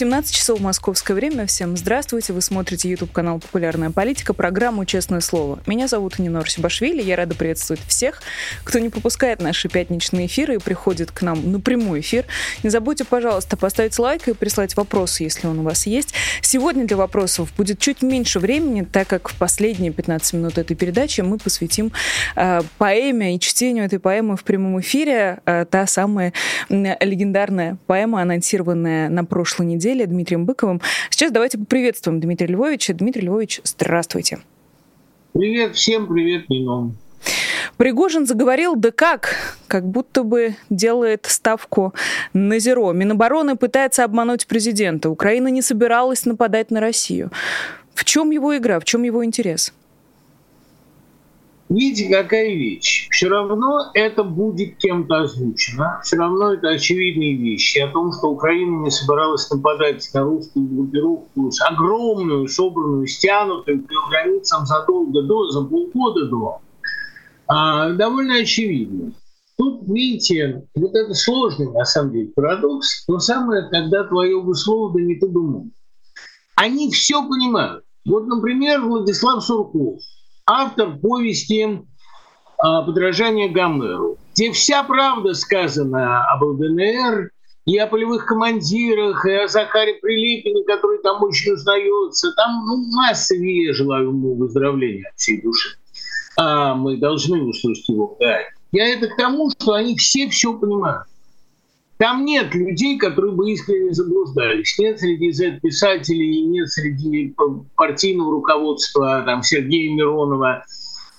17 часов московское время. Всем здравствуйте. Вы смотрите YouTube канал «Популярная политика», программу «Честное слово». Меня зовут Нинор Сибашвили. Я рада приветствовать всех, кто не пропускает наши пятничные эфиры и приходит к нам на прямой эфир. Не забудьте, пожалуйста, поставить лайк и прислать вопросы, если он у вас есть. Сегодня для вопросов будет чуть меньше времени, так как в последние 15 минут этой передачи мы посвятим э, поэме и чтению этой поэмы в прямом эфире. Э, та самая легендарная поэма, анонсированная на прошлой неделе неделе Дмитрием Быковым. Сейчас давайте поприветствуем Дмитрия Львовича. Дмитрий Львович, здравствуйте. Привет всем, привет, Нино. Пригожин заговорил, да как, как будто бы делает ставку на зеро. Минобороны пытается обмануть президента. Украина не собиралась нападать на Россию. В чем его игра, в чем его интерес? Видите, какая вещь. Все равно это будет кем-то озвучено. Все равно это очевидные вещи о том, что Украина не собиралась нападать на русскую группировку с огромную, собранную, стянутую к границам задолго до, за полгода до. А, довольно очевидно. Тут, видите, вот это сложный, на самом деле, парадокс. Но самое, когда твое бы слово, да не ты бы Они все понимают. Вот, например, Владислав Сурков – автор повести а, «Подражание Гомеру», где вся правда сказана об ЛДНР, и о полевых командирах, и о Захаре Прилепине, который там очень узнается. Там ну, масса я желаю ему выздоровления от всей души. А мы должны услышать его. Да. Я это к тому, что они все все понимают. Там нет людей, которые бы искренне заблуждались. Нет среди Z-писателей, нет среди партийного руководства там, Сергея Миронова.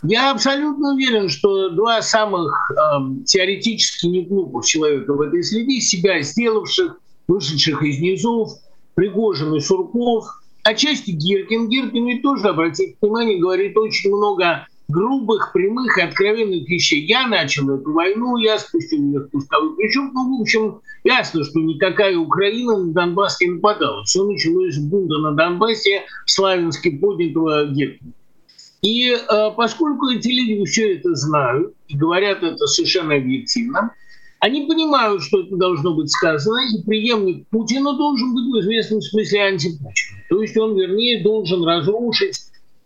Я абсолютно уверен, что два самых э, теоретически неглупых человека в этой среде, себя сделавших, вышедших из низов, Пригожин и Сурков, отчасти Гиркин. Гиркин ведь тоже, обратите внимание, говорит очень много грубых, прямых и откровенных вещей. Я начал эту войну, я спустил ее спусковой крючок. Ну, в общем, ясно, что никакая Украина на Донбасс не нападала. Все началось с бунта на Донбассе, славянски поднятого Геркина. И э, поскольку эти люди все это знают и говорят это совершенно объективно, они понимают, что это должно быть сказано, и преемник Путина должен быть в известном смысле антипутин. То есть он, вернее, должен разрушить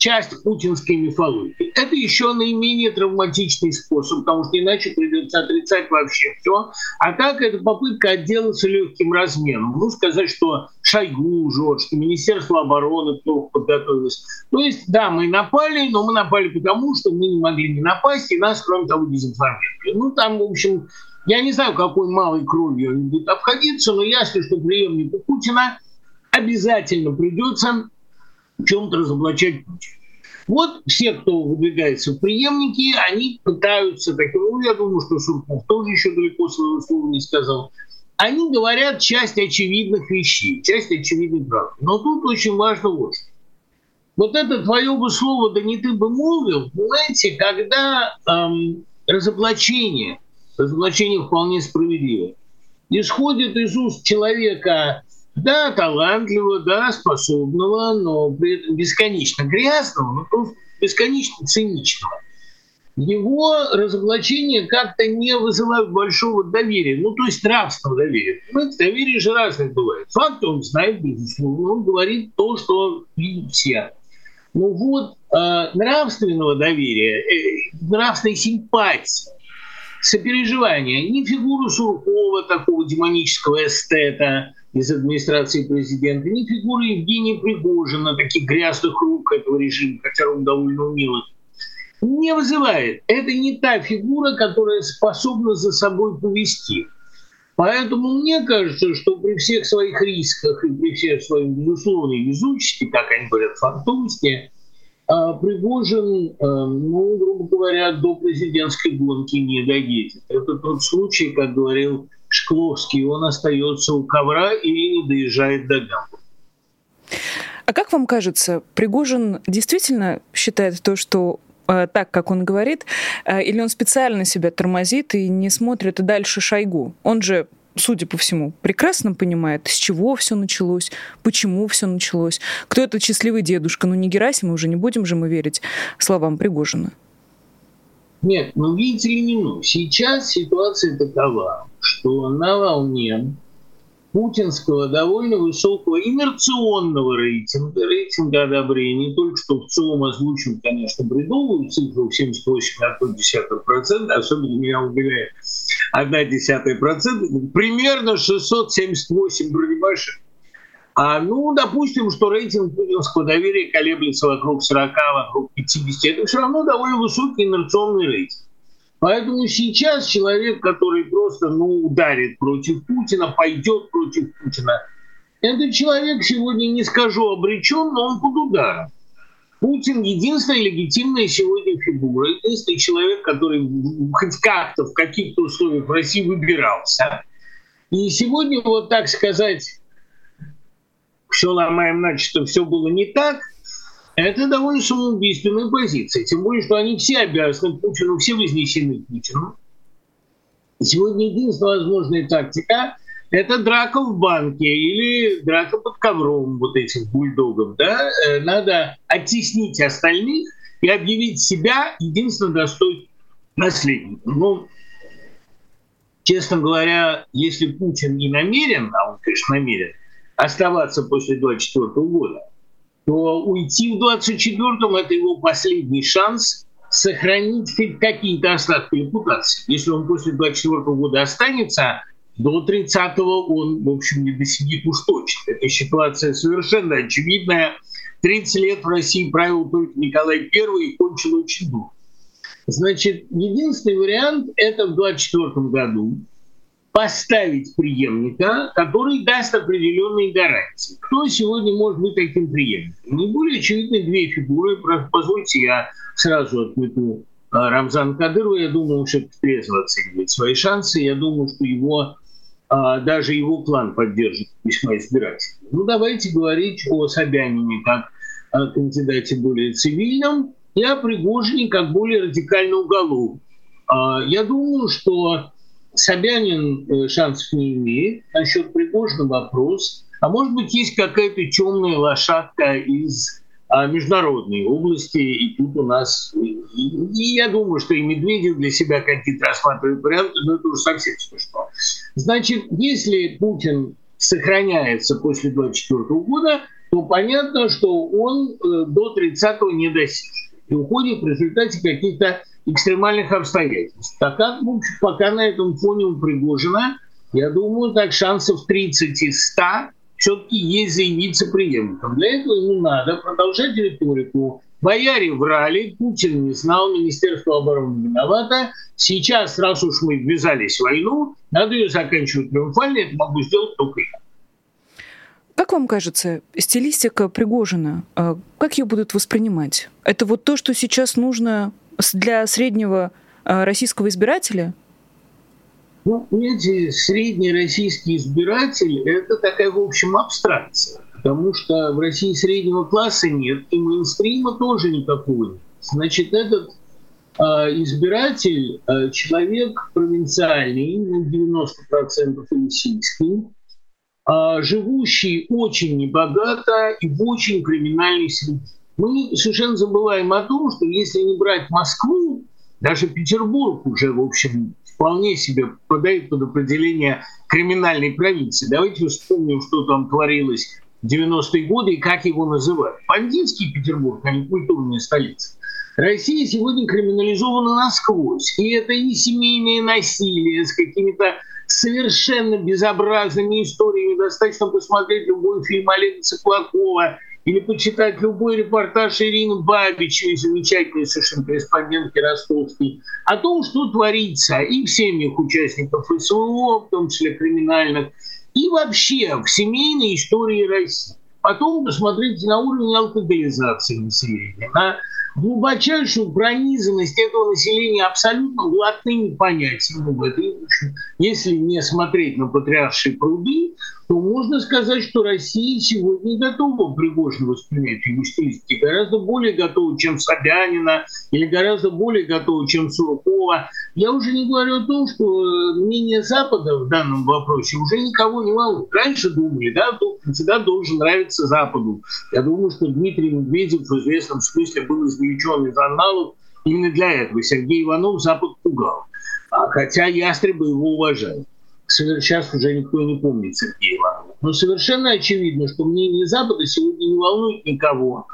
часть путинской мифологии. Это еще наименее травматичный способ, потому что иначе придется отрицать вообще все. А так это попытка отделаться легким разменом. Ну, сказать, что Шойгу жжет, что Министерство обороны плохо подготовилось. То есть, да, мы напали, но мы напали потому, что мы не могли не напасть, и нас, кроме того, дезинформировали. Ну, там, в общем, я не знаю, какой малой кровью они будут обходиться, но ясно, что преемнику Путина обязательно придется в чем-то разоблачать Путина. Вот все, кто выдвигается в преемники, они пытаются, так, ну, я думаю, что Сурков тоже еще далеко своего слова не сказал, они говорят часть очевидных вещей, часть очевидных прав. Но тут очень важно вот что. Вот это твое бы слово, да не ты бы молвил, понимаете, когда эм, разоблачение, разоблачение вполне справедливо, исходит из уст человека, да, талантливого, да, способного, но бесконечно грязного, но бесконечно циничного. Его разоблачения как-то не вызывают большого доверия, ну, то есть нравственного доверия. Понимаете, доверие же разных бывает. Факт он знает, безусловно, он говорит то, что видят все. Ну вот, э, нравственного доверия, э, нравственной симпатии, сопереживания, ни фигуру Суркова, такого демонического эстета, из администрации президента, ни фигуры Евгения Пригожина, таких грязных рук этого режима, хотя он довольно умелый, не вызывает. Это не та фигура, которая способна за собой повести. Поэтому мне кажется, что при всех своих рисках и при всех своей безусловной везучести, как они говорят, фантомности, а, Пригожин, а, ну, грубо говоря, до президентской гонки не доедет. Это тот случай, как говорил Шкловский, он остается у ковра и не доезжает до Гамбурга. А как вам кажется, Пригожин действительно считает то, что э, так, как он говорит, э, или он специально себя тормозит и не смотрит дальше Шойгу? Он же судя по всему, прекрасно понимает, с чего все началось, почему все началось, кто этот счастливый дедушка. Ну, не Герасим, уже не будем же мы верить словам Пригожина. Нет, ну видите ли, не ну. Сейчас ситуация такова, что на волне путинского довольно высокого инерционного рейтинга, рейтинга одобрения, только что в целом озвучил, конечно, бредовую цифру 78,1%, особенно меня убивает 1,1%, примерно 678 бронебашек. А, ну, допустим, что рейтинг путинского доверия колеблется вокруг 40, вокруг 50. Это все равно довольно высокий инерционный рейтинг. Поэтому сейчас человек, который просто ну, ударит против Путина, пойдет против Путина, этот человек сегодня, не скажу обречен, но он под ударом. Путин единственная легитимная сегодня фигура, единственный человек, который хоть как-то в каких-то условиях в России выбирался. И сегодня, вот так сказать, все ломаем, значит, все было не так – это довольно самоубийственная позиция. Тем более, что они все обязаны Путину, все вознесены Путину. Сегодня единственная возможная тактика – это драка в банке или драка под ковром вот этих бульдогов. Да? Э, надо оттеснить остальных и объявить себя единственно достойным наследником. Ну, честно говоря, если Путин не намерен, а он, конечно, намерен, оставаться после 24 года – то уйти в 24-м – это его последний шанс сохранить хоть какие-то остатки репутации. Если он после 24 -го года останется, до 30-го он, в общем, не досидит уж точно. Эта ситуация совершенно очевидная. 30 лет в России правил только Николай I и кончил очень дурно. Значит, единственный вариант – это в 24 году поставить преемника, который даст определенные гарантии. Кто сегодня может быть таким преемником? Не более очевидны две фигуры. Позвольте, я сразу отмету а, Рамзан Кадырова. Я думаю, он все-таки трезво оценивает свои шансы. Я думаю, что его а, даже его план поддержит весьма избирательно. Ну, давайте говорить о Собянине как о кандидате более цивильном и о Пригожине как более радикально уголовном. Я думаю, что Собянин э, шансов не имеет. Насчет Пригожина вопрос. А может быть, есть какая-то темная лошадка из а, международной области, и тут у нас... И, и я думаю, что и Медведев для себя какие-то рассматривает варианты, но это уже совсем смешно. Значит, если Путин сохраняется после 24 года, то понятно, что он э, до 30-го не достиг. И уходит в результате каких-то экстремальных обстоятельств. Так как, пока на этом фоне у Пригожина, я думаю, так шансов 30 из 100 все-таки есть заявиться преемником. Для этого ему надо продолжать риторику. Бояре врали, Путин не знал, Министерство обороны виновато. Сейчас, раз уж мы ввязались в войну, надо ее заканчивать триумфально, это могу сделать только я. Как вам кажется, стилистика Пригожина, а, как ее будут воспринимать? Это вот то, что сейчас нужно для среднего а, российского избирателя? Ну, понимаете, средний российский избиратель – это такая, в общем, абстракция. Потому что в России среднего класса нет, и мейнстрима тоже никакого нет. Значит, этот э, избиратель, э, человек провинциальный, на 90% российский, э, живущий очень небогато и в очень криминальной среде мы совершенно забываем о том, что если не брать Москву, даже Петербург уже, в общем, вполне себе попадает под определение криминальной провинции. Давайте вспомним, что там творилось в 90-е годы и как его называют. Бандитский Петербург, а не культурная столица. Россия сегодня криминализована насквозь. И это и семейное насилие с какими-то совершенно безобразными историями. Достаточно посмотреть любой фильм Олега Циклакова или почитать любой репортаж Ирины Бабичевой, замечательной совершенно корреспондентки ростовской, о том, что творится и в семьях участников СВО, в том числе криминальных, и вообще в семейной истории России. Потом посмотрите на уровень алкоголизации населения, на глубочайшую пронизанность этого населения абсолютно блатными понятиями в этой Если не смотреть на патриаршие пруды, то можно сказать, что Россия сегодня готова Пригожина воспринять его стилистике, гораздо более готова, чем Собянина, или гораздо более готова, чем Суркова. Я уже не говорю о том, что э, мнение Запада в данном вопросе уже никого не волнует. Раньше думали, да, всегда должен нравиться Западу. Я думаю, что Дмитрий Медведев в известном смысле был извлечен из аналов именно для этого. Сергей Иванов Запад пугал. А хотя ястребы его уважают сейчас уже никто не помнит Сергея Иванова. Но совершенно очевидно, что мнение Запада сегодня не волнует никого.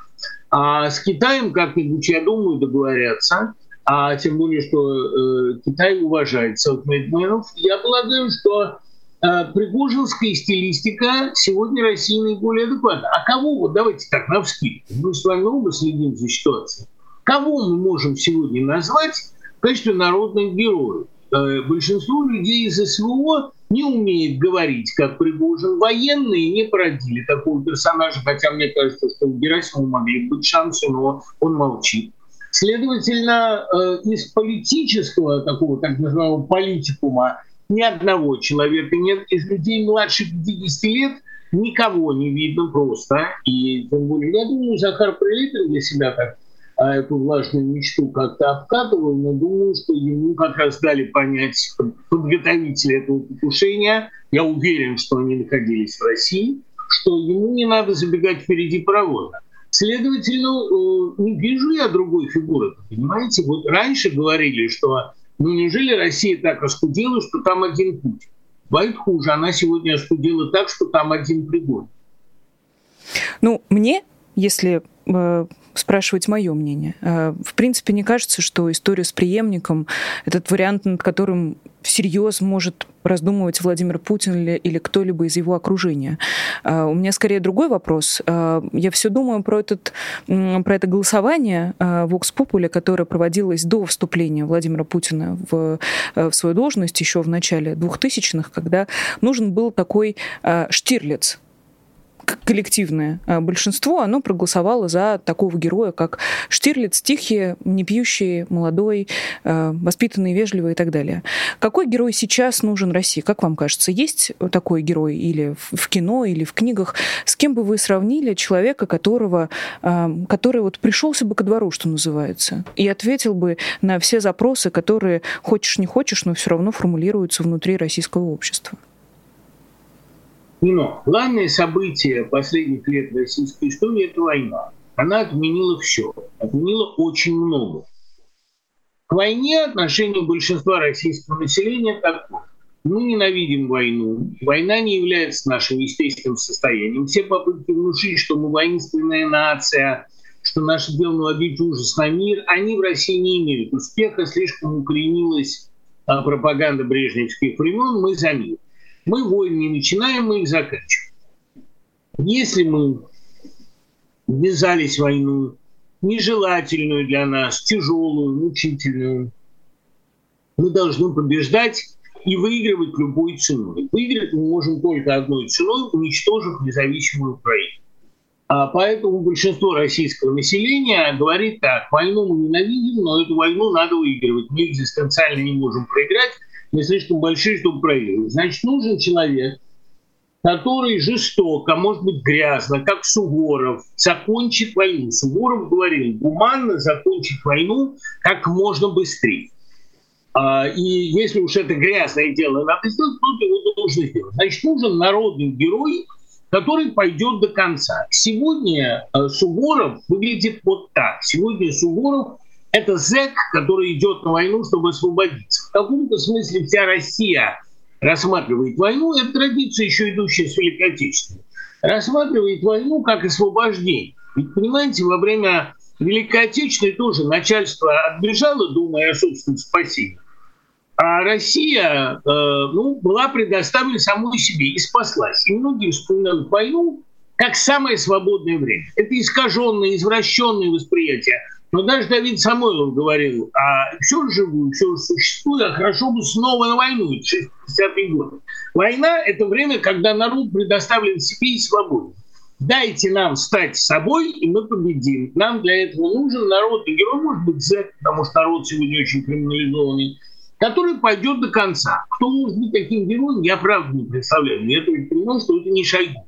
А с Китаем как-нибудь, я думаю, договорятся. А тем более, что э, Китай уважает селфмейдменов. Я полагаю, что э, пригожинская стилистика сегодня России наиболее адекватна. А кого, вот давайте так, на мы с вами оба следим за ситуацией. Кого мы можем сегодня назвать в качестве народных героев? Э, большинство людей из СВО не умеет говорить, как Пригожин. Военные не породили такого персонажа, хотя мне кажется, что у Герасимова могли быть шансы, но он молчит. Следовательно, э, из политического такого так называемого политикума ни одного человека нет. Из людей младше 50 лет никого не видно просто. И тем более, я думаю, Захар Прилепин для себя так а эту влажную мечту как-то обкатывал, но думаю, что ему как раз дали понять подготовители этого покушения, я уверен, что они находились в России, что ему не надо забегать впереди паровоза. Следовательно, э, не вижу я другой фигуры. Понимаете, вот раньше говорили, что ну неужели Россия так оскудела, что там один путь? Бывает хуже, она сегодня оскудела так, что там один пригод. Ну, мне, если спрашивать мое мнение. Э, в принципе, не кажется, что история с преемником, этот вариант, над которым всерьез может раздумывать Владимир Путин или, или кто-либо из его окружения. Э, у меня скорее другой вопрос. Э, я все думаю про, этот, про это голосование Vox Populi, которое проводилось до вступления Владимира Путина в, в свою должность еще в начале 2000-х, когда нужен был такой Штирлиц, коллективное а, большинство, оно проголосовало за такого героя, как Штирлиц, тихий, не пьющий, молодой, а, воспитанный, вежливый и так далее. Какой герой сейчас нужен России? Как вам кажется, есть такой герой или в кино, или в книгах? С кем бы вы сравнили человека, которого, а, который вот пришелся бы ко двору, что называется, и ответил бы на все запросы, которые хочешь не хочешь, но все равно формулируются внутри российского общества? Но главное событие последних лет российской истории – это война. Она отменила все, отменила очень много. К войне отношение большинства российского населения такое. Мы ненавидим войну. Война не является нашим естественным состоянием. Все попытки внушить, что мы воинственная нация, что наше дело наводить ужас на мир, они в России не имеют успеха. Слишком укоренилась а, пропаганда брежневских времен. Мы за мир. Мы войны не начинаем, мы их заканчиваем. Если мы ввязались в войну, нежелательную для нас, тяжелую, мучительную, мы должны побеждать и выигрывать любой ценой. Выиграть мы можем только одной ценой, уничтожив независимую Украину. А поэтому большинство российского населения говорит так, войну мы ненавидим, но эту войну надо выигрывать. Мы экзистенциально не можем проиграть, не слишком большие, чтобы проигрывать. Значит, нужен человек, который жестоко, может быть, грязно, как Суворов, закончит войну. Суворов говорил, гуманно закончить войну как можно быстрее. А, и если уж это грязное дело надо сделать, то его должны сделать. Значит, нужен народный герой, который пойдет до конца. Сегодня э, Суворов выглядит вот так. Сегодня Суворов это зэк, который идет на войну, чтобы освободиться. В каком-то смысле вся Россия рассматривает войну, это традиция, еще идущая с Великой Отечественной, рассматривает войну как освобождение. Ведь, понимаете, во время Великой Отечественной тоже начальство отбежало, думая о собственном спасении. А Россия э, ну, была предоставлена самой себе и спаслась. И многие вспоминают войну как самое свободное время. Это искаженное, извращенное восприятие но даже Давид Самойлов говорил, а все живу, все существует, а хорошо бы снова на войну, 60-е годы. Война – это время, когда народ предоставлен себе и свободе. дайте нам стать собой, и мы победим. Нам для этого нужен народ, и герой может быть Z, потому что народ сегодня очень криминализованный, который пойдет до конца. Кто может быть таким героем, я правда не представляю. Я только понимаю, что это не Шойгу.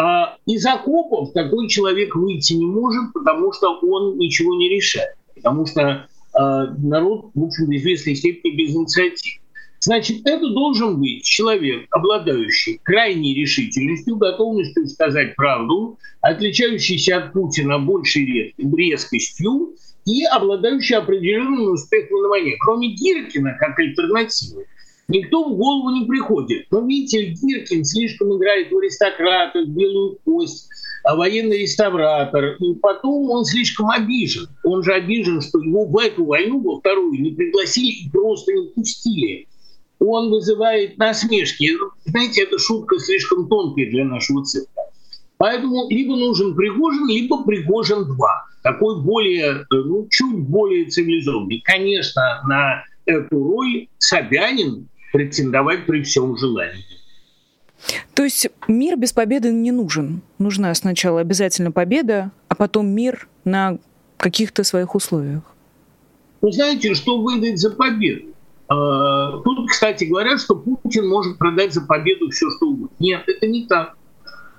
А из окопов такой человек выйти не может, потому что он ничего не решает. Потому что а, народ, в общем, в известной степени без инициативы. Значит, это должен быть человек, обладающий крайней решительностью, готовностью сказать правду, отличающийся от Путина большей резкостью и обладающий определенным успехом на войне. Кроме Гиркина, как альтернативы, никто в голову не приходит. Но видите, Гиркин слишком играет в аристократов, в белую кость, а военный реставратор. И потом он слишком обижен. Он же обижен, что его в эту войну, во вторую, не пригласили и просто не пустили он вызывает насмешки. Знаете, эта шутка слишком тонкая для нашего цирка. Поэтому либо нужен Пригожин, либо Пригожин 2. Такой более, ну, чуть более цивилизованный. Конечно, на эту роль Собянин претендовать при всем желании. То есть мир без победы не нужен. Нужна сначала обязательно победа, а потом мир на каких-то своих условиях. Вы знаете, что выдать за победу? А, тут, кстати, говорят, что Путин может продать за победу все, что угодно. Нет, это не так.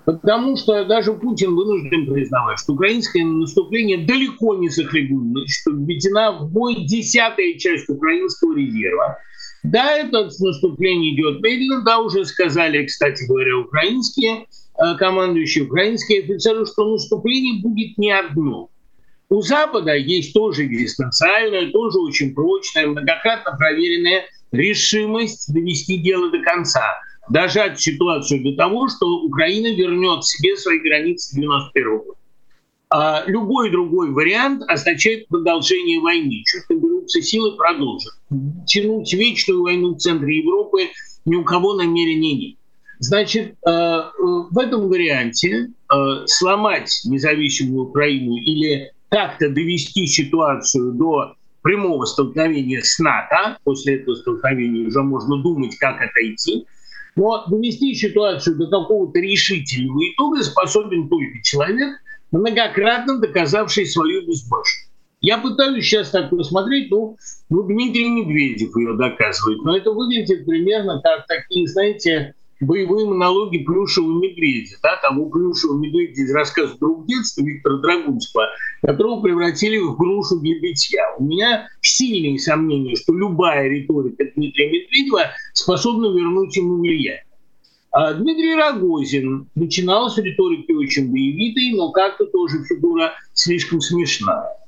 Потому что даже Путин вынужден признавать, что украинское наступление далеко не захлебнулось, что введена в бой десятая часть украинского резерва. Да, это наступление идет медленно, да, уже сказали, кстати говоря, украинские э, командующие, украинские офицеры, что наступление будет не одно. У Запада есть тоже экзистенциальная, тоже очень прочная, многократно проверенная решимость довести дело до конца, дожать ситуацию до того, что Украина вернет себе свои границы 91 года. А любой другой вариант означает продолжение войны. Чуть наберутся силы, продолжат. Тянуть вечную войну в центре Европы ни у кого намерения нет. Значит, э, э, в этом варианте э, сломать независимую Украину или как-то довести ситуацию до прямого столкновения с НАТО, после этого столкновения уже можно думать, как отойти, но довести ситуацию до какого-то решительного итога способен только человек, многократно доказавший свою безбашенность. Я пытаюсь сейчас так посмотреть, ну, ну, Дмитрий Медведев ее доказывает, но это выглядит примерно как такие, знаете, боевые монологи Плюшева медведя, да, того Плюшева медведя из рассказа «Друг детства» Виктора Драгунского, которого превратили в грушу для битья. У меня сильные сомнения, что любая риторика Дмитрия Медведева способна вернуть ему влияние. А Дмитрий Рогозин начинал с риторики очень боевитой, но как-то тоже фигура слишком смешная.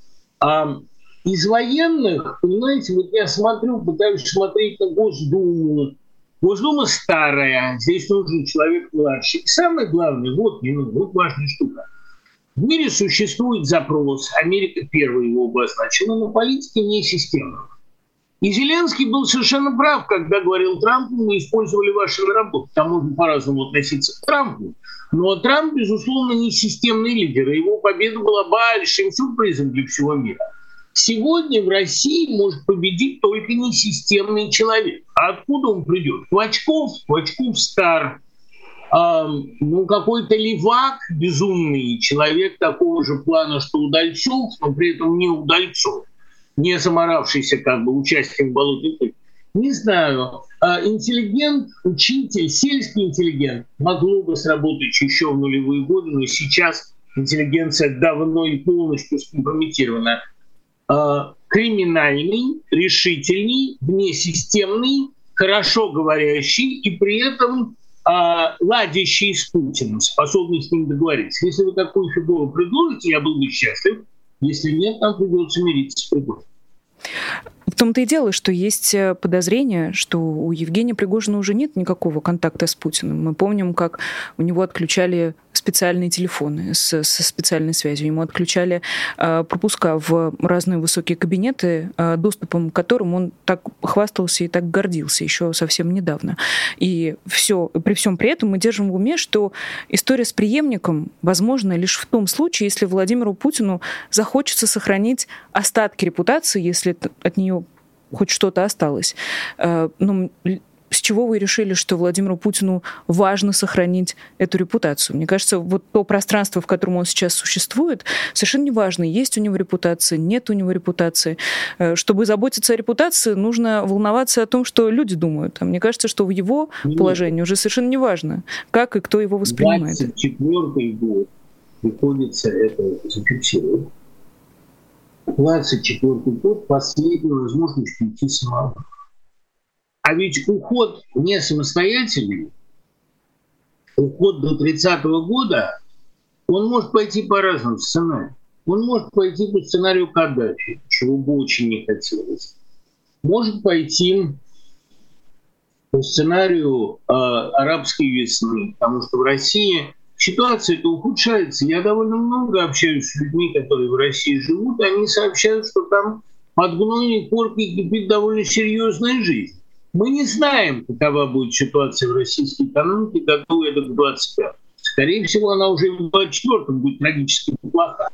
А из военных, понимаете, вот я смотрю, пытаюсь смотреть на Госдуму, Госдума старая, здесь нужен человек младший. И самое главное, вот, ну, вот важная штука. В мире существует запрос, Америка первая его обозначила, но политики не системная. И Зеленский был совершенно прав, когда говорил Трампу, мы использовали ваши наработки. Там можно по-разному относиться к Трампу. Но Трамп, безусловно, не системный лидер. И его победа была большим сюрпризом для всего мира. Сегодня в России может победить только несистемный человек. А откуда он придет? Клочков, Клочков стар, э, ну какой-то левак безумный, человек такого же плана, что Удальцов, но при этом не Удальцов, не заморавшийся как бы участием болотной Не знаю, а интеллигент, учитель, сельский интеллигент могло бы сработать еще в нулевые годы, но сейчас интеллигенция давно и полностью скомпрометирована. Э, криминальный, решительный, внесистемный, хорошо говорящий и при этом э, ладящий с Путиным, способный с ним договориться. Если вы такую фигуру предложите, я был бы счастлив. Если нет, нам придется мириться с Пригожиным. В том-то и дело, что есть э, подозрение, что у Евгения Пригожина уже нет никакого контакта с Путиным. Мы помним, как у него отключали специальные телефоны с, со специальной связью. Ему отключали э, пропуска в разные высокие кабинеты, э, доступом к которым он так хвастался и так гордился еще совсем недавно. И все, при всем при этом мы держим в уме, что история с преемником возможна лишь в том случае, если Владимиру Путину захочется сохранить остатки репутации, если от нее хоть что-то осталось. Э, ну, с чего вы решили, что Владимиру Путину важно сохранить эту репутацию? Мне кажется, вот то пространство, в котором он сейчас существует, совершенно не важно, есть у него репутация, нет у него репутации. Э, чтобы заботиться о репутации, нужно волноваться о том, что люди думают. А мне кажется, что в его нет. положении уже совершенно не важно, как и кто его воспринимает. 24 год приходится это зафиксировать. 24 год – последняя возможность уйти самому. А ведь уход не самостоятельный, уход до 30 -го года, он может пойти по разным сценариям. Он может пойти по сценарию Каддафи, чего бы очень не хотелось. Может пойти по сценарию э, арабской весны, потому что в России ситуация это ухудшается. Я довольно много общаюсь с людьми, которые в России живут, они сообщают, что там под гнойной коркой кипит довольно серьезная жизнь. Мы не знаем, какова будет ситуация в российской экономике, какой это к 25 Скорее всего, она уже в 24 будет трагически плоха.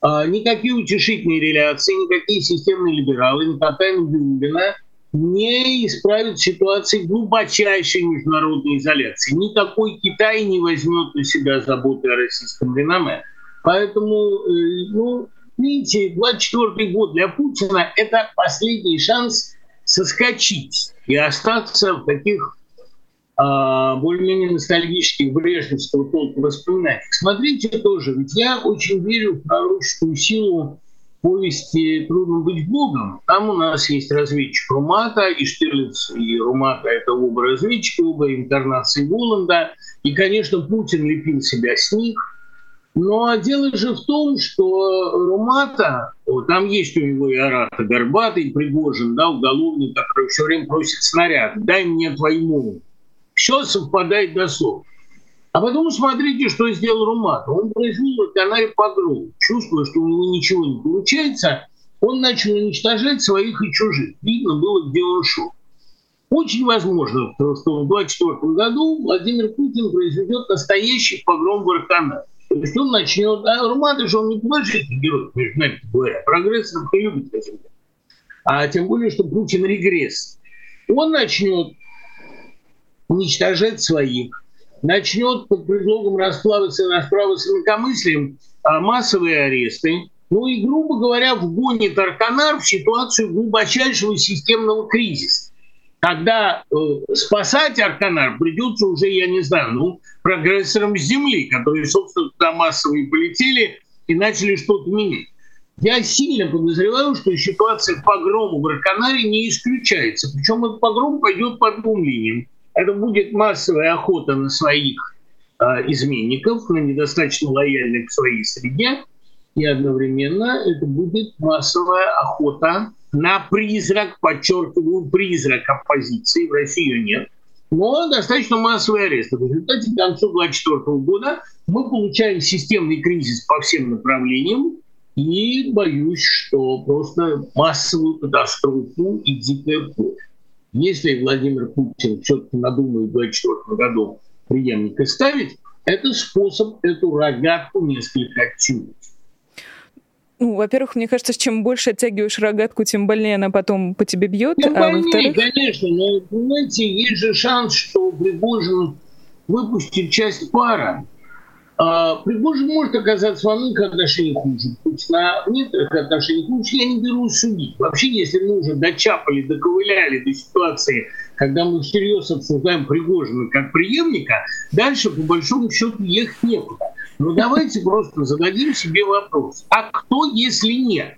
А, никакие утешительные реляции, никакие системные либералы, никакая Набиулина не исправит ситуации глубочайшей международной изоляции. Никакой Китай не возьмет на себя заботы о российском реноме. Поэтому, э, ну, видите, 24 год для Путина – это последний шанс соскочить и остаться в таких а, более-менее ностальгических брежневского толка воспоминаниях. Смотрите тоже, ведь я очень верю в пророческую силу повести «Трудно быть Богом». Там у нас есть разведчик Румата, и Штирлиц и Румата – это оба разведчика, оба инкарнации Воланда. И, конечно, Путин лепил себя с них – но дело же в том, что Румата, там есть у него и Арата Горбатый, Пригожин, да, уголовник, который все время просит снаряд, дай мне твоему. Все совпадает до слов. А потом смотрите, что сделал Румата. Он произвел на канале погром. Чувствуя, что у него ничего не получается, он начал уничтожать своих и чужих. Видно было, где он шел. Очень возможно, что в 2024 году Владимир Путин произведет настоящий погром в Арканае. То есть он начнет... А Румата же он не положительный герой, между нами говоря. Прогрессор не любит это. А тем более, что Путин регресс. Он начнет уничтожать своих, начнет под предлогом расплавиться расправы с инакомыслием а, массовые аресты, ну и, грубо говоря, вгонит Арканар в ситуацию глубочайшего системного кризиса когда э, спасать Арканар придется уже, я не знаю, ну, прогрессорам с Земли, которые, собственно, туда массово полетели и начали что-то менять. Я сильно подозреваю, что ситуация погрома в Арканаре не исключается. Причем этот погром пойдет по двум линиям. Это будет массовая охота на своих э, изменников, на недостаточно лояльных к своей среде, и одновременно это будет массовая охота на призрак, подчеркиваю, призрак оппозиции, в России ее нет, но достаточно массовый арест. В результате к концу 2024 года мы получаем системный кризис по всем направлениям, и боюсь, что просто массовую катастрофу и дикая кровь. Если Владимир Путин все-таки надумает в 2024 году преемника ставить, это способ эту рогатку несколько оттянуть. Ну, во-первых, мне кажется, чем больше оттягиваешь рогатку, тем больнее она потом по тебе бьет. Тем а больнее, конечно, но, понимаете, есть же шанс, что Пригожин выпустит часть пара. А Пригожин может оказаться во многих отношениях хуже. Пусть на некоторых отношениях лучше я не берусь судить. Вообще, если мы уже дочапали, доковыляли до ситуации, когда мы всерьез обсуждаем Пригожина как преемника, дальше, по большому счету, ехать некуда. Ну давайте просто зададим себе вопрос. А кто, если нет?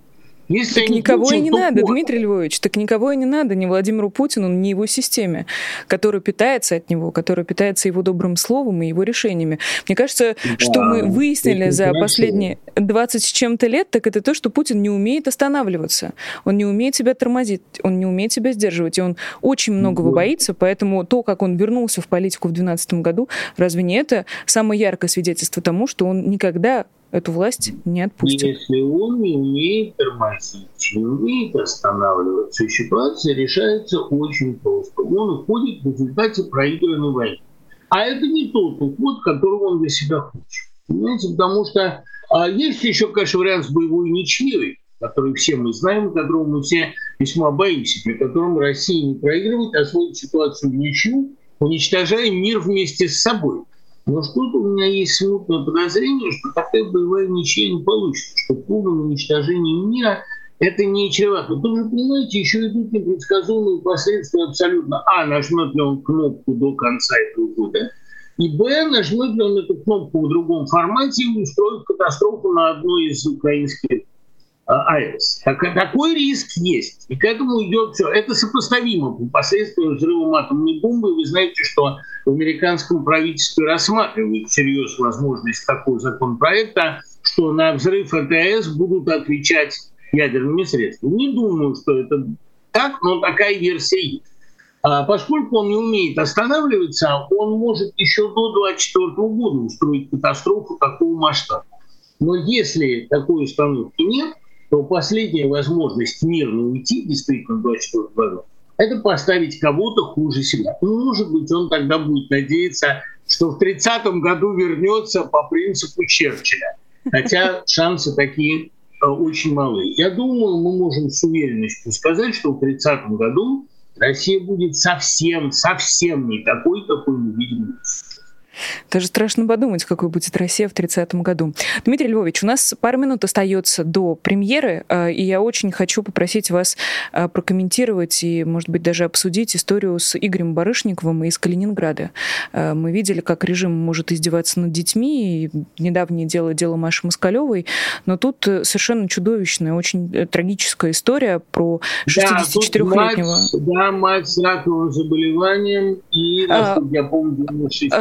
Если так никого Путин, и не надо, вот. Дмитрий Львович, так никого и не надо, ни Владимиру Путину, ни его системе, которая питается от него, которая питается его добрым словом и его решениями. Мне кажется, да, что мы выяснили за хорошо. последние 20 с чем-то лет, так это то, что Путин не умеет останавливаться, он не умеет себя тормозить, он не умеет себя сдерживать, и он очень многого да. боится, поэтому то, как он вернулся в политику в 2012 году, разве не это самое яркое свидетельство тому, что он никогда эту власть не отпустит. Если он не умеет тормозить, не умеет останавливаться, ситуация решается очень просто. Он уходит в результате проигранной войны. А это не тот уход, которого он для себя хочет. Понимаете, потому что а есть еще, конечно, вариант с боевой ничьей. который все мы знаем, которого мы все весьма боимся, при котором Россия не проигрывает, а сводит ситуацию в ничью, уничтожая мир вместе с собой. Но что-то у меня есть смутное подозрение, что такая боевая ничья не получится, что полным уничтожением мира это не чревато. Вы же понимаете, еще идут непредсказуемые последствия абсолютно. А, нажмет ли он кнопку до конца этого года, и Б, нажмет ли он эту кнопку в другом формате и устроит катастрофу на одной из украинских АЭС. Так, такой риск есть. И к этому идет все. Это сопоставимо по последствиям взрыва атомной бомбы. Вы знаете, что в американском правительстве рассматривают всерьез возможность такого законопроекта, что на взрыв АТС будут отвечать ядерными средствами. Не думаю, что это так, но такая версия есть. А поскольку он не умеет останавливаться, он может еще до 2024 года устроить катастрофу такого масштаба. Но если такой установки нет, то последняя возможность мирно уйти действительно в 2024 году это поставить кого-то хуже себя. Ну, может быть, он тогда будет надеяться, что в 30-м году вернется по принципу Черчилля. Хотя шансы такие э, очень малы. Я думаю, мы можем с уверенностью сказать, что в 30-м году Россия будет совсем, совсем не такой, какой мы видим даже страшно подумать, какой будет Россия в 30-м году. Дмитрий Львович, у нас пару минут остается до премьеры, э, и я очень хочу попросить вас э, прокомментировать и, может быть, даже обсудить историю с Игорем Барышниковым из Калининграда. Э, мы видели, как режим может издеваться над детьми, и недавнее дело дело Маши Москалевой, но тут совершенно чудовищная, очень трагическая история про 64-летнего... Да, да, мать с раковым заболеванием и, а, я помню, 96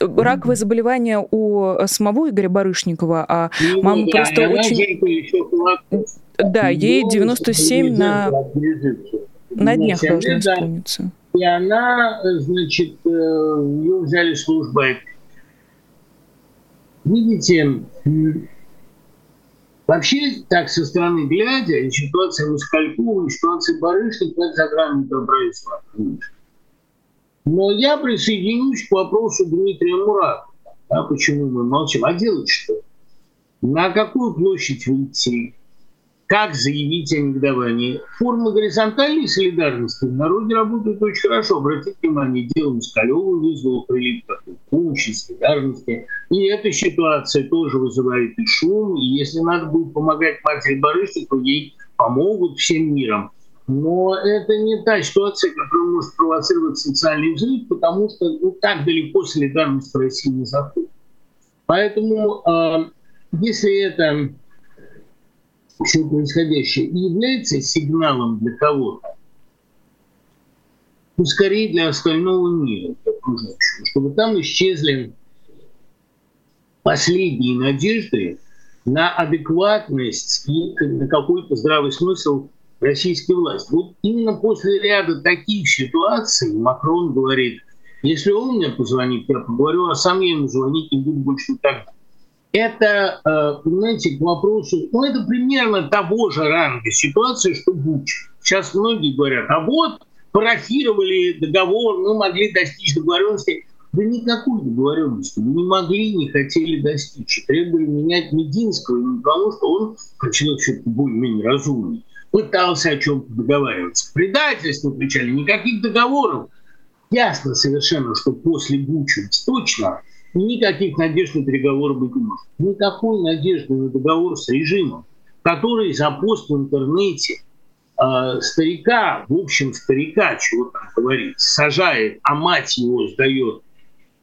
раковое заболевание у самого Игоря Барышникова, а ну, мама да, просто очень... Да, ей 97 на... На днях должна исполниться. И она, значит, э, ее взяли службой. Видите, вообще так со стороны глядя, ситуация Москалькова и ситуация Барышникова, это за границей добродетельства. Но я присоединюсь к вопросу Дмитрия Муратова. А почему мы молчим? А делать что? На какую площадь выйти? Как заявить о негодовании? Форма горизонтальной солидарности в народе работает очень хорошо. Обратите внимание, дело Москалева вызвало прилив такой помощи, солидарности. И эта ситуация тоже вызывает и шум. И если надо будет помогать матери Барышниковой, то ей помогут всем миром. Но это не та ситуация, которая может провоцировать социальный взрыв, потому что ну, так далеко солидарность России не заходит. Поэтому, э, если это все происходящее является сигналом для кого-то, то скорее для остального мира, чтобы там исчезли последние надежды на адекватность и на какой-то здравый смысл российской власти. Вот именно после ряда таких ситуаций Макрон говорит, если он мне позвонит, я поговорю, а сам я ему звонить не буду больше никогда. Это, э, понимаете, к вопросу, ну это примерно того же ранга ситуации, что Буч. Сейчас многие говорят, а вот парафировали договор, мы могли достичь договоренности. Да никакой договоренности мы не могли, не хотели достичь. Требовали менять Мединского, не потому что он, человек более-менее разумный, пытался о чем-то договариваться. Предательство кричали, никаких договоров. Ясно совершенно, что после Бучи точно никаких надежд на переговоры быть не может. Никакой надежды на договор с режимом, который за пост в интернете э, старика, в общем, старика, чего там говорить, сажает, а мать его сдает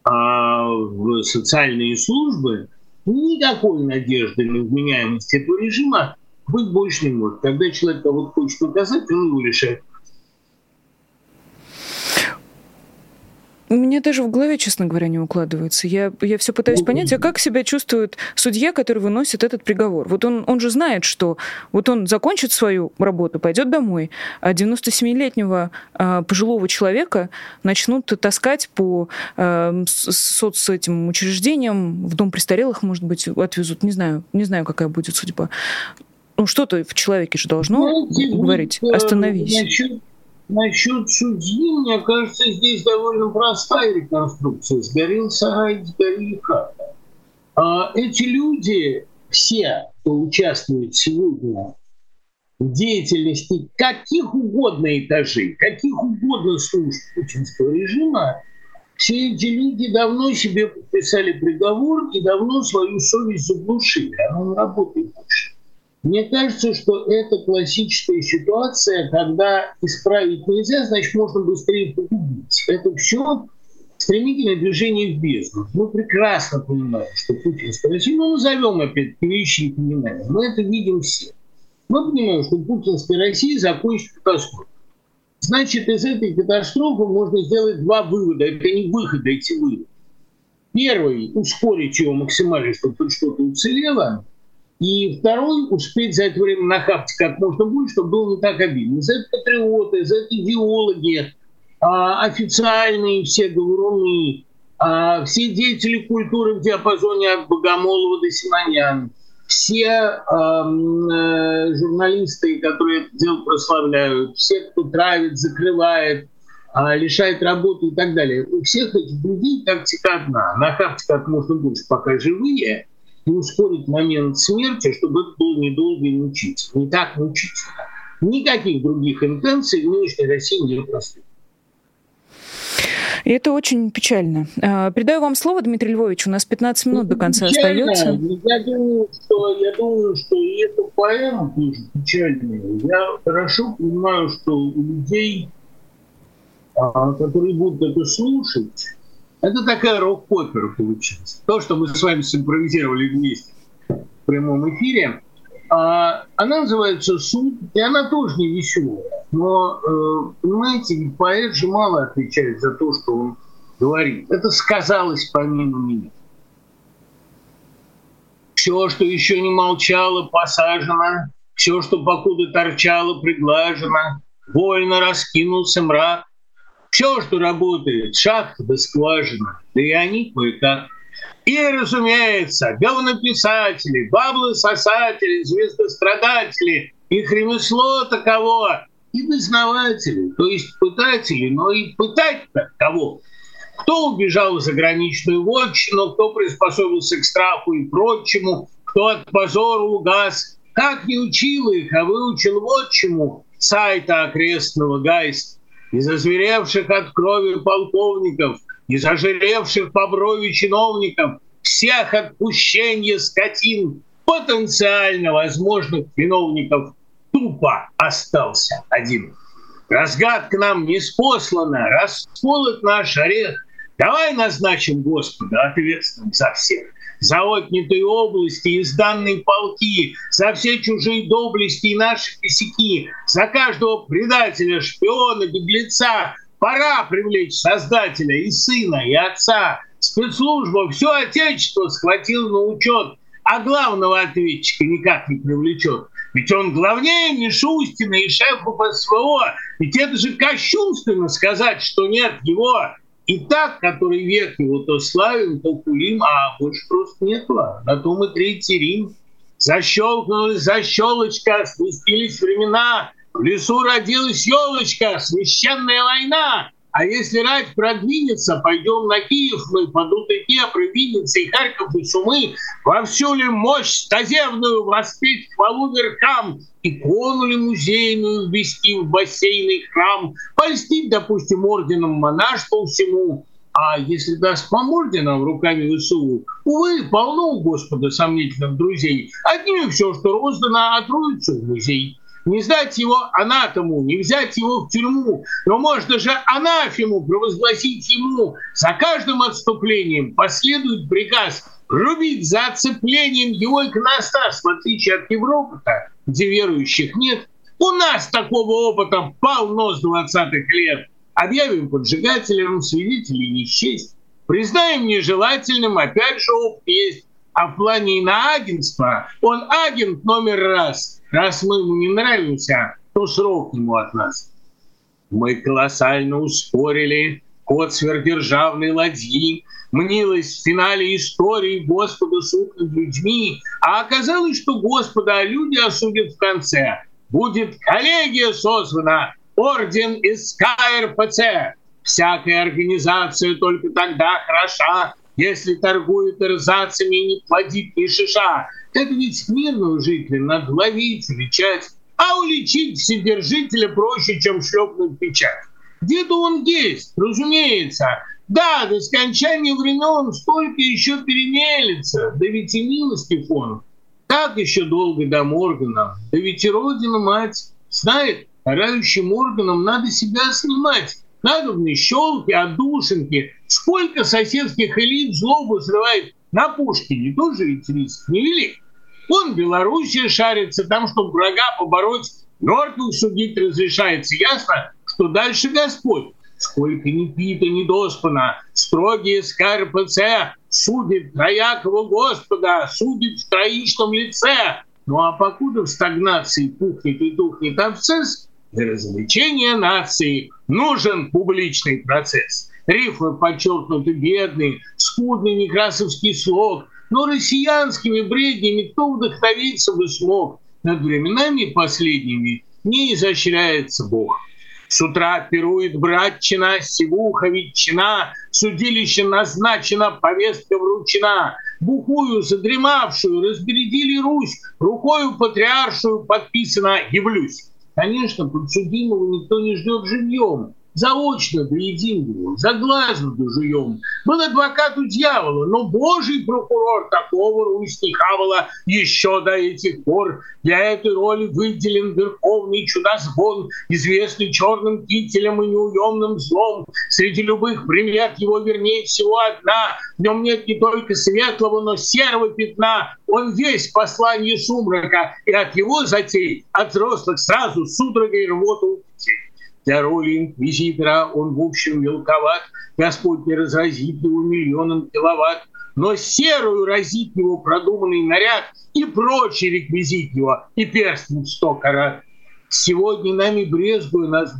э, в социальные службы, никакой надежды на вменяемость этого режима быть больше не может. Когда человек кого-то хочет наказать, он его решает. У меня даже в голове, честно говоря, не укладывается. Я, я все пытаюсь понять, а как себя чувствует судья, который выносит этот приговор? Вот он, он же знает, что вот он закончит свою работу, пойдет домой, а 97-летнего э, пожилого человека начнут таскать по э, соц этим учреждениям, в дом престарелых, может быть, отвезут. Не знаю, не знаю, какая будет судьба ну, что-то в человеке же должно Знаете, говорить. Э, Остановись. Насчет, насчет судьи, мне кажется, здесь довольно простая реконструкция. Сгорел сарай, сгорели хата. А эти люди, все, кто участвует сегодня деятельности каких угодно этажей, каких угодно служб путинского режима, все эти люди давно себе подписали приговор и давно свою совесть заглушили. Она не работает больше. Мне кажется, что это классическая ситуация, когда исправить нельзя, значит, можно быстрее погубить. Это все стремительное движение в бездну. Мы прекрасно понимаем, что путинская Россия, ну, назовем опять вещи понимаем, мы это видим все. Мы понимаем, что путинская Россия закончит катастрофу. Значит, из этой катастрофы можно сделать два вывода. Это не выход, а эти выводы. Первый – ускорить его максимально, чтобы что-то уцелело. И второй – успеть за это время нахапать как можно больше, чтобы было не так обидно. За это патриоты, за это идеологи, а, официальные все говоруны, а, все деятели культуры в диапазоне от Богомолова до Симоняна, все э, журналисты, которые это дело прославляют, все, кто травит, закрывает, э, лишает работы и так далее. У всех этих людей тактика одна. Нахапать как можно больше, пока живые, и ускорить момент смерти, чтобы это было недолго и мучительно. Не так мучительно. Никаких других интенций в нынешней России не проследует. И это очень печально. А, передаю вам слово, Дмитрий Львович. У нас 15 минут до конца печально. остается. Я думаю, что, я думаю, что и эта поэма тоже печальная. Я хорошо понимаю, что у людей, а, которые будут это слушать, это такая рок-опера получилась. То, что мы с вами симпровизировали вместе в прямом эфире, а, она называется «Суд», и она тоже не веселая. Но, э, понимаете, поэт же мало отвечает за то, что он говорит. Это сказалось помимо меня. Все, что еще не молчало, посажено, все, что покуда торчало, приглажено, вольно раскинулся мрак. Все, что работает, шахта да скважина, да и они кое-как и, разумеется, говнописатели, баблососатели, звездострадатели, их ремесло таково, и дознаватели, то есть пытатели, но и пытать-то кого? Кто убежал в заграничную вотчину, кто приспособился к страху и прочему, кто от позора угас, как не учил их, а выучил вот чему сайта окрестного гайста, из озверевших от крови полковников – и зажиревших по брови чиновников, всех отпущения скотин, потенциально возможных виновников, тупо остался один. Разгадка нам не спослана, расколот наш орех. Давай назначим Господа ответственным за всех за отнятые области и сданные полки, за все чужие доблести и наши косяки, за каждого предателя, шпиона, беглеца, Пора привлечь создателя и сына, и отца. Спецслужба все отечество схватил на учет, а главного ответчика никак не привлечет. Ведь он главнее Мишустина и шефа СВО. Ведь это же кощунственно сказать, что нет его. И так, который век его то славим, то кулим, а больше просто нету. На том и Третий Рим. Защелкнулась защелочка, спустились времена, в лесу родилась елочка, священная война. А если рать продвинется, пойдем на Киев мы, падут и те, провинятся, и Харьков, и Сумы, во всю ли мощь стазевную воспеть хвалу верхам, икону ли музейную ввести в бассейный храм, польстить, допустим, орденом монашеству всему, а если даст по мординам руками ВСУ, увы, полно у Господа сомнительных друзей. Одними все, что роздано, отруется в музей не сдать его анатому, не взять его в тюрьму, но можно же анафему провозгласить ему. За каждым отступлением последует приказ рубить за оцеплением его иконостас, в отличие от Европы, где верующих нет. У нас такого опыта полно с 20-х лет. Объявим поджигателем, свидетелей не. Признаем нежелательным, опять же опыт есть. А в плане иноагентства он агент номер раз – Раз мы ему не нравимся, то срок ему от нас. Мы колоссально ускорили ход сверхдержавной ладьи, мнилось в финале истории Господа суд над людьми, а оказалось, что Господа люди осудят в конце. Будет коллегия созвана, орден из КРПЦ. Всякая организация только тогда хороша, если торгует эрзацами и не плодит ни шиша. Это ведь мирного жителя надо ловить, величать. А уличить вседержителя проще, чем шлепнуть печать. Где-то он есть, разумеется. Да, до скончания времен столько еще перемелится. Да ведь и милости фон. Как еще долго до Моргана? Да ведь и Родина мать знает, карающим органам надо себя снимать. Надо в щелки, отдушинки. Сколько соседских элит злобу срывает на Пушкине, тоже ведь риск невелик. Он в Белоруссии шарится, там, чтобы врага побороть, мертвых судить разрешается. Ясно, что дальше Господь. Сколько ни пита, ни доспана, строгие СКРПЦ судит троякого Господа, судит в троичном лице. Ну а покуда в стагнации пухнет и тухнет абсцесс, для развлечения нации нужен публичный процесс. Рифмы подчеркнуты бедный, скудный некрасовский слог, но россиянскими бреднями кто вдохновиться бы смог. Над временами последними не изощряется Бог. С утра пирует братчина, сивуха, ветчина, судилище назначено, повестка вручена. Бухую, задремавшую, разбередили Русь, рукою патриаршую подписано «Явлюсь». Конечно, подсудимого никто не ждет живьем заочно доедим его, заглазно дожуем. Был адвокат у дьявола, но божий прокурор такого не хавала еще до этих пор. Для этой роли выделен верховный чудозвон, известный черным кителем и неуемным злом. Среди любых примет его вернее всего одна. В нем нет не только светлого, но серого пятна. Он весь послание сумрака, и от его затей, от взрослых сразу судорогой рвоту для роли инквизитора он, в общем, мелковат. Господь не разразит его миллионом киловатт. Но серую разит его продуманный наряд и прочий реквизит его, и перстень сто карат. Сегодня нами брезгую, нас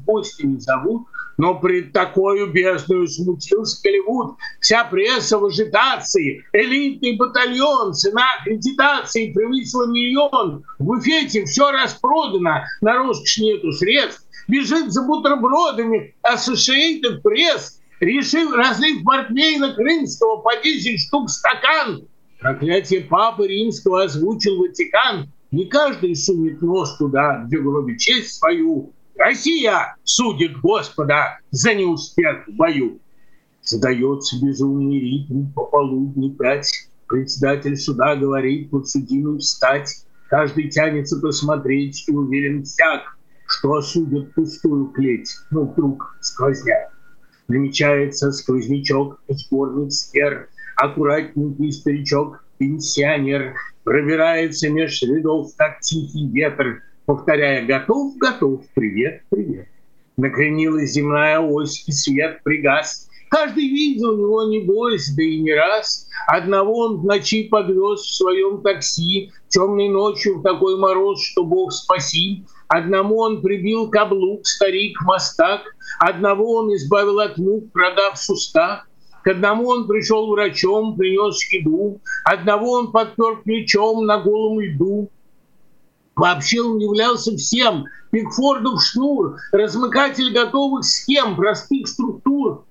не зовут, но пред такую бездную смутился Голливуд. Вся пресса в ажитации, элитный батальон, цена аккредитации превысила миллион. В буфете все распродано, на роскошь нету средств бежит за бутербродами Associated Press, решив разлив портвейна крымского по 10 штук стакан. Проклятие Папы Римского озвучил Ватикан. Не каждый сунет нос туда, где гробит честь свою. Россия судит Господа за неуспех в бою. Задается безумный ритм по полудни пять. Председатель суда говорит подсудимым встать. Каждый тянется посмотреть и уверен всяк, что осудят пустую клеть, но вдруг сквозняк. Намечается сквознячок, сборник стер, аккуратненький старичок, пенсионер, пробирается меж рядов, как тихий ветер, повторяя «Готов, готов, привет, привет». Накренилась земная ось, и свет пригас. Каждый видел его, не бойся, да и не раз. Одного он в ночи подвез в своем такси, темной ночью в такой мороз, что Бог спаси. Одному он прибил каблук, старик, мастак. Одного он избавил от мук, продав сустав. К одному он пришел врачом, принес еду. Одного он подпер плечом на голом льду. Вообще он являлся всем. Пикфордов шнур, размыкатель готовых схем, простых структур,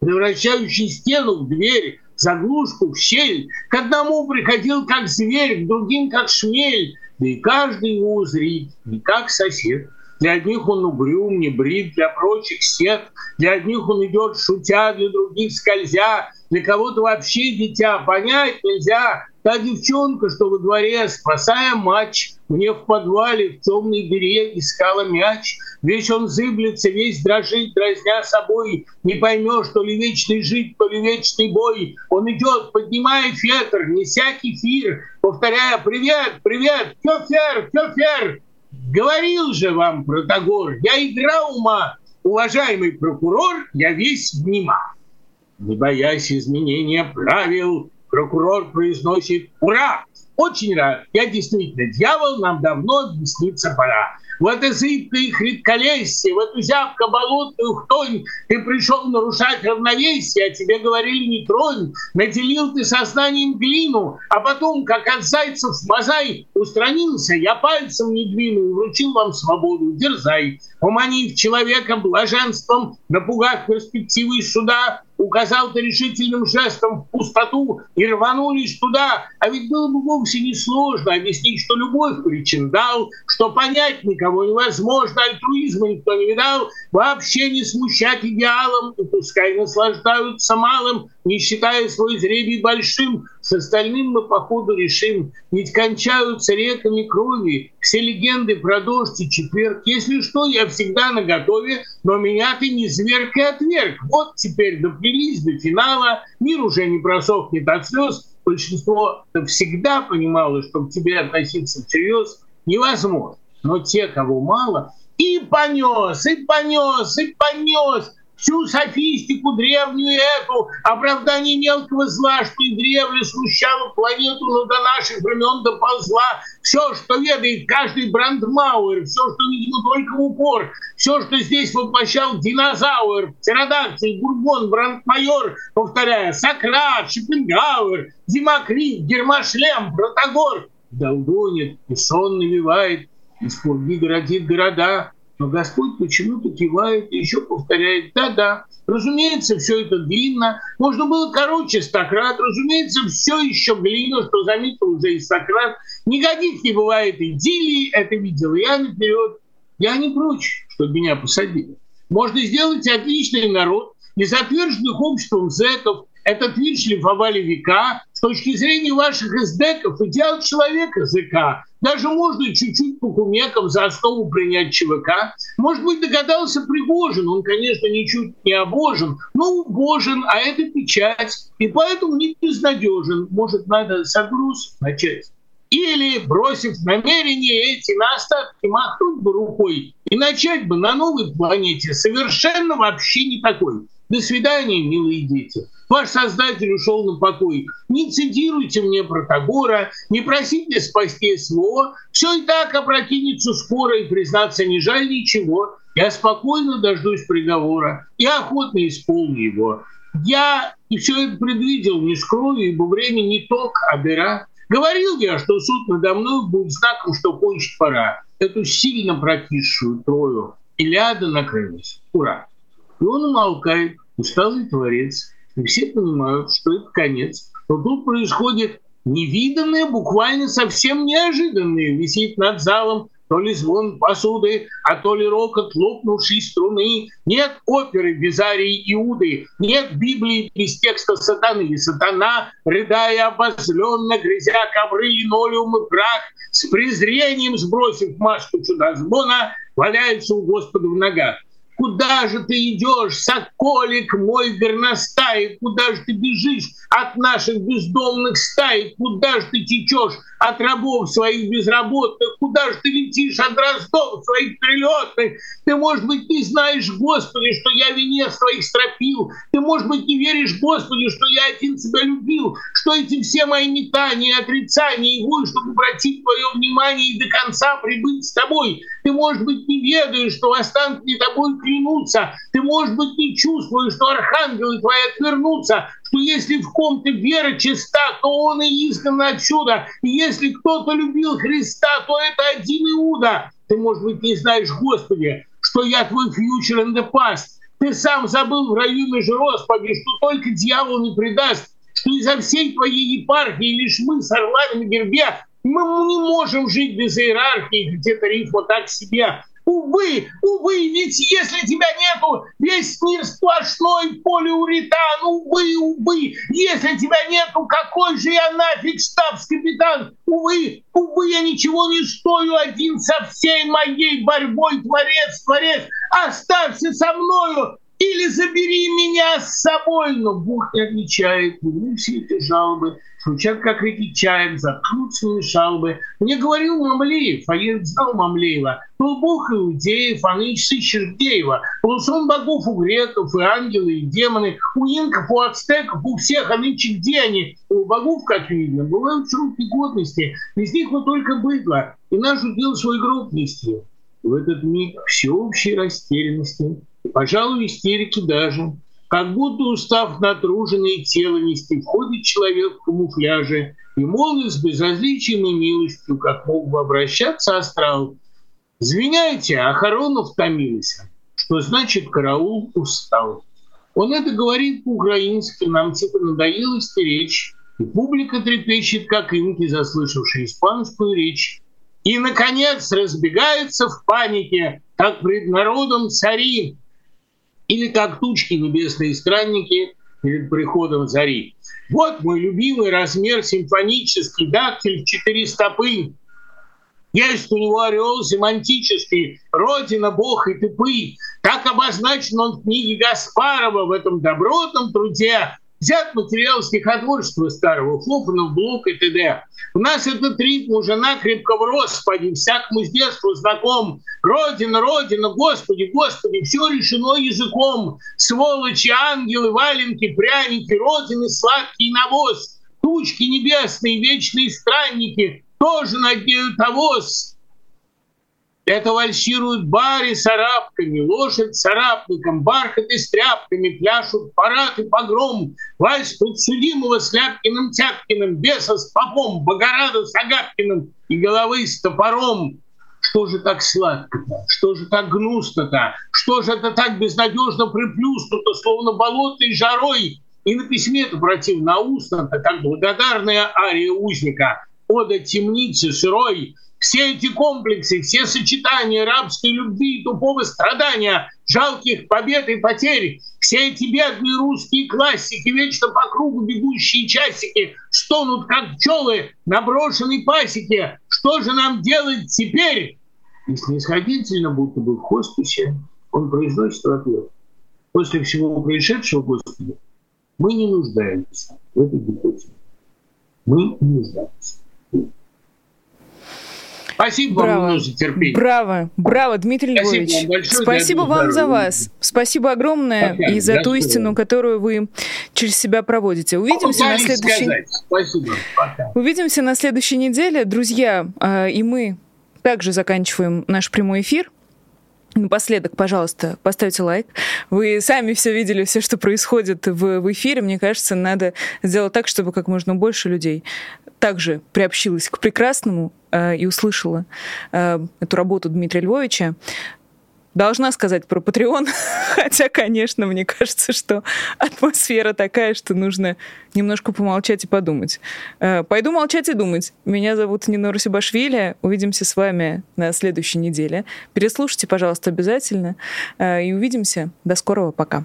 превращающий стену в дверь, заглушку в щель. К одному приходил как зверь, к другим как шмель да и каждый его узрит, не как сосед. Для одних он угрюм, не брит, для прочих сед. Для одних он идет шутя, для других скользя. Для кого-то вообще дитя понять нельзя. Та девчонка, что во дворе, спасая матч, мне в подвале в темной дыре искала мяч. Весь он зыблется, весь дрожит, дразня собой. Не поймешь, то ли вечный жить, то ли вечный бой. Он идет, поднимая фетр, неся кефир, повторяя «Привет, привет, кефер, кефер!» Говорил же вам, Протагор, я игра ума, уважаемый прокурор, я весь внима. Не боясь изменения правил, прокурор произносит «Ура!» Очень рад. Я действительно дьявол, нам давно объясниться пора. В это зыбкое их редколесье, в эту зябко болотную хтонь ты пришел нарушать равновесие, а тебе говорили не тронь. Наделил ты сознанием глину, а потом, как от зайцев мозай, устранился, я пальцем не двину и вручил вам свободу, дерзай. Уманив человека блаженством, напугав перспективы суда, указал ты решительным жестом в пустоту и рванулись туда. А ведь было бы вовсе несложно объяснить, что любовь причиндал, что понять никого невозможно, альтруизма никто не видал, вообще не смущать идеалом, и пускай наслаждаются малым, не считая свой зребий большим, с остальным мы походу решим, ведь кончаются реками крови, все легенды про дождь и четверг. Если что, я всегда на готове, но меня ты не зверг и отверг. Вот теперь доплелись до финала, мир уже не просохнет от слез, большинство всегда понимало, что к тебе относиться всерьез невозможно. Но те, кого мало, и понес, и понес, и понес всю софистику древнюю эту, оправдание мелкого зла, что и древле смущало планету, но до наших времен доползла. Все, что ведает каждый брандмауэр, все, что, видимо, только в упор, все, что здесь воплощал динозавр, птеродактиль, бурбон, брандмайор, повторяя, Сократ, Шопенгауэр, Демокрит, Гермошлем, Протагор, долгонит и сон навевает, из пурги городит города, но Господь почему-то кивает и еще повторяет, да-да, разумеется, все это длинно, можно было короче стократ, разумеется, все еще глина, что заметил уже и Сократ. Никаких не бывает идиллии, это видел я наперед. Я не прочь, чтобы меня посадили. Можно сделать отличный народ, не затверженных обществом зэков, этот вид шлифовали века. С точки зрения ваших эсдеков, идеал человека ЗК. Даже можно чуть-чуть по кумекам за основу принять ЧВК. Может быть, догадался Пригожин. Он, конечно, ничуть не обожен, но убожен, а это печать. И поэтому не безнадежен. Может, надо загруз начать. Или, бросив намерение эти на остатки, махнуть бы рукой и начать бы на новой планете совершенно вообще не такой. До свидания, милые дети. Ваш создатель ушел на покой. Не цитируйте мне Протагора, не просите спасти СВО. Все и так опрокинется скоро, и, признаться, не жаль ничего. Я спокойно дождусь приговора и охотно исполню его. Я все это предвидел, не скрою, ибо время не ток, а дыра. Говорил я, что суд надо мной будет знаком, что кончить пора. Эту сильно прокисшую трою. Илиада накрылась. Ура! И он умолкает, усталый творец. И все понимают, что это конец. Но тут происходит невиданное, буквально совсем неожиданное. Висит над залом то ли звон посуды, а то ли рокот лопнувшей струны. Нет оперы без арии Иуды, нет Библии без текста сатаны. И сатана, рыдая обозленно, грязя ковры, линолеум и прах, с презрением сбросив маску чудо-звона, валяется у Господа в ногах. Куда же ты идешь, соколик мой горностай? Куда же ты бежишь от наших бездомных стай? Куда же ты течешь от рабов своих безработных? Куда же ты летишь от дроздов своих прилетных? Ты, может быть, не знаешь, Господи, что я вине своих стропил. Ты, может быть, не веришь, Господи, что я один тебя любил, что эти все мои метания, отрицания его, чтобы обратить твое внимание и до конца прибыть с тобой. Ты, может быть, не ведаешь, что останки тобой клянутся. Ты, может быть, не чувствуешь, что архангелы твои отвернутся, что если в ком-то вера чиста, то он и изгнан отсюда. И если кто-то любил Христа, то это один Иуда. Ты, может быть, не знаешь, Господи, что я твой future in the past. Ты сам забыл в раю между Господи, что только дьявол не предаст, что изо всей твоей епархии лишь мы с орлами на гербе мы не можем жить без иерархии, где-то рифма так себе. Увы, увы, ведь если тебя нету, весь мир сплошной полиуретан. Увы, увы, если тебя нету, какой же я нафиг штабс-капитан? Увы, увы, я ничего не стою один со всей моей борьбой, творец, творец. Оставься со мною, или забери меня с собой. Но Бог не отвечает, не все эти жалобы звучат как реки чаек, заткнутся шалбы. Мне говорил Мамлеев, а я знал Мамлеева. Был бог иудеев, а нынче Сергеева. Полусон богов у греков, и ангелы, и демоны, у инков, у ацтеков, у всех, а нынче где они? У богов, как видно, бывают срок негодности. Без них вот только быдло. И наш удел свой гроб нести. В этот миг всеобщей растерянности, пожалуй, истерики даже, как будто устав натруженное тело нести, входит человек в камуфляже и молвит с безразличием и милостью, как мог бы обращаться астрал. Звиняйте, охорона втомился, что значит караул устал. Он это говорит по-украински, нам типа надоело речь. И публика трепещет, как инки, заслышавшие испанскую речь. И, наконец, разбегаются в панике, как пред народом цари, или как тучки небесные странники перед приходом зари. Вот мой любимый размер симфонический дактиль в четыре стопы. Есть у него орел семантический, Родина, Бог и тупы. Так обозначен он в книге Гаспарова в этом добротном труде Взят материал стихотворчества старого, Флофанов, Блок и т.д. У нас этот ритм уже накрепко врос, поди, всякому с детства знаком. Родина, Родина, Господи, Господи, все решено языком. Сволочи, ангелы, валенки, пряники, Родины, сладкий навоз. Тучки небесные, вечные странники, тоже над нею тавоз. Это вальсируют бары с арабками, лошадь с арабником, бархаты с тряпками, пляшут парад и погром, вальс подсудимого с Ляпкиным Тяпкиным, беса с попом, Богорада с Агапкиным и головы с топором. Что же так сладко-то? Что же так гнусно-то? Что же это так безнадежно приплюснуто, словно болотой жарой? И на письме это противно устно-то, как благодарная ария узника. Ода темницы сырой, все эти комплексы, все сочетания рабской любви и тупого страдания, жалких побед и потерь, все эти бедные русские классики, вечно по кругу бегущие часики, стонут, как пчелы на брошенной пасеке. Что же нам делать теперь? И снисходительно, будто бы в хосписе, он произносит в ответ. После всего происшедшего, Господи, мы не нуждаемся в этой гипотезе. Мы не нуждаемся. Спасибо браво. вам за терпение. Браво, браво, Дмитрий Спасибо Львович. Вам большое, Спасибо вам за вас. Спасибо огромное Пока, и за ту истину, которую вы через себя проводите. Увидимся на следующей... Спасибо. Пока. Увидимся на следующей неделе. Друзья, а, и мы также заканчиваем наш прямой эфир. Напоследок, пожалуйста, поставьте лайк. Вы сами все видели, все, что происходит в, в эфире. Мне кажется, надо сделать так, чтобы как можно больше людей также приобщилась к прекрасному и услышала э, эту работу Дмитрия Львовича. Должна сказать про Patreon, хотя, конечно, мне кажется, что атмосфера такая, что нужно немножко помолчать и подумать. Э, пойду молчать и думать. Меня зовут Нина Русибашвили. Увидимся с вами на следующей неделе. Переслушайте, пожалуйста, обязательно. Э, и увидимся. До скорого. Пока.